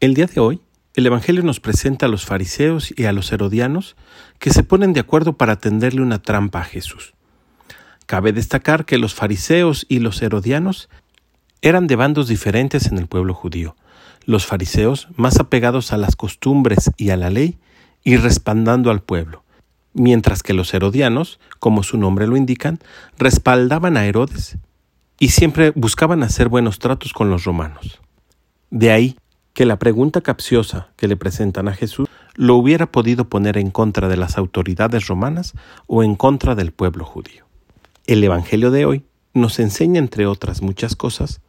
El día de hoy, el Evangelio nos presenta a los fariseos y a los herodianos que se ponen de acuerdo para tenderle una trampa a Jesús. Cabe destacar que los fariseos y los herodianos eran de bandos diferentes en el pueblo judío. Los fariseos más apegados a las costumbres y a la ley y respaldando al pueblo, mientras que los herodianos, como su nombre lo indican, respaldaban a Herodes y siempre buscaban hacer buenos tratos con los romanos. De ahí que la pregunta capciosa que le presentan a Jesús lo hubiera podido poner en contra de las autoridades romanas o en contra del pueblo judío. El Evangelio de hoy nos enseña, entre otras muchas cosas,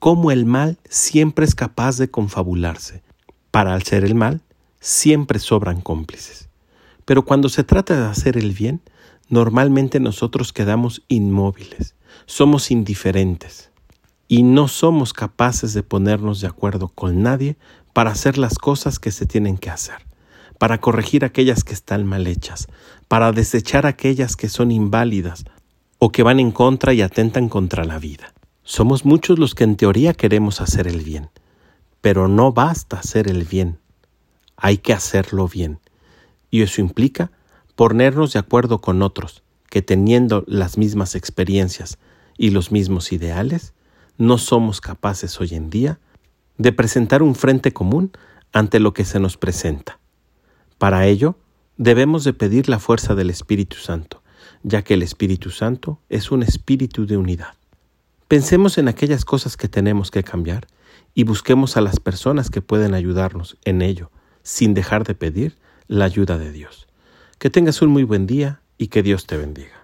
cómo el mal siempre es capaz de confabularse. Para hacer el mal, siempre sobran cómplices. Pero cuando se trata de hacer el bien, normalmente nosotros quedamos inmóviles, somos indiferentes y no somos capaces de ponernos de acuerdo con nadie para hacer las cosas que se tienen que hacer, para corregir aquellas que están mal hechas, para desechar aquellas que son inválidas o que van en contra y atentan contra la vida. Somos muchos los que en teoría queremos hacer el bien, pero no basta hacer el bien, hay que hacerlo bien. Y eso implica ponernos de acuerdo con otros que teniendo las mismas experiencias y los mismos ideales, no somos capaces hoy en día de presentar un frente común ante lo que se nos presenta. Para ello, debemos de pedir la fuerza del Espíritu Santo, ya que el Espíritu Santo es un espíritu de unidad. Pensemos en aquellas cosas que tenemos que cambiar y busquemos a las personas que pueden ayudarnos en ello, sin dejar de pedir la ayuda de Dios. Que tengas un muy buen día y que Dios te bendiga.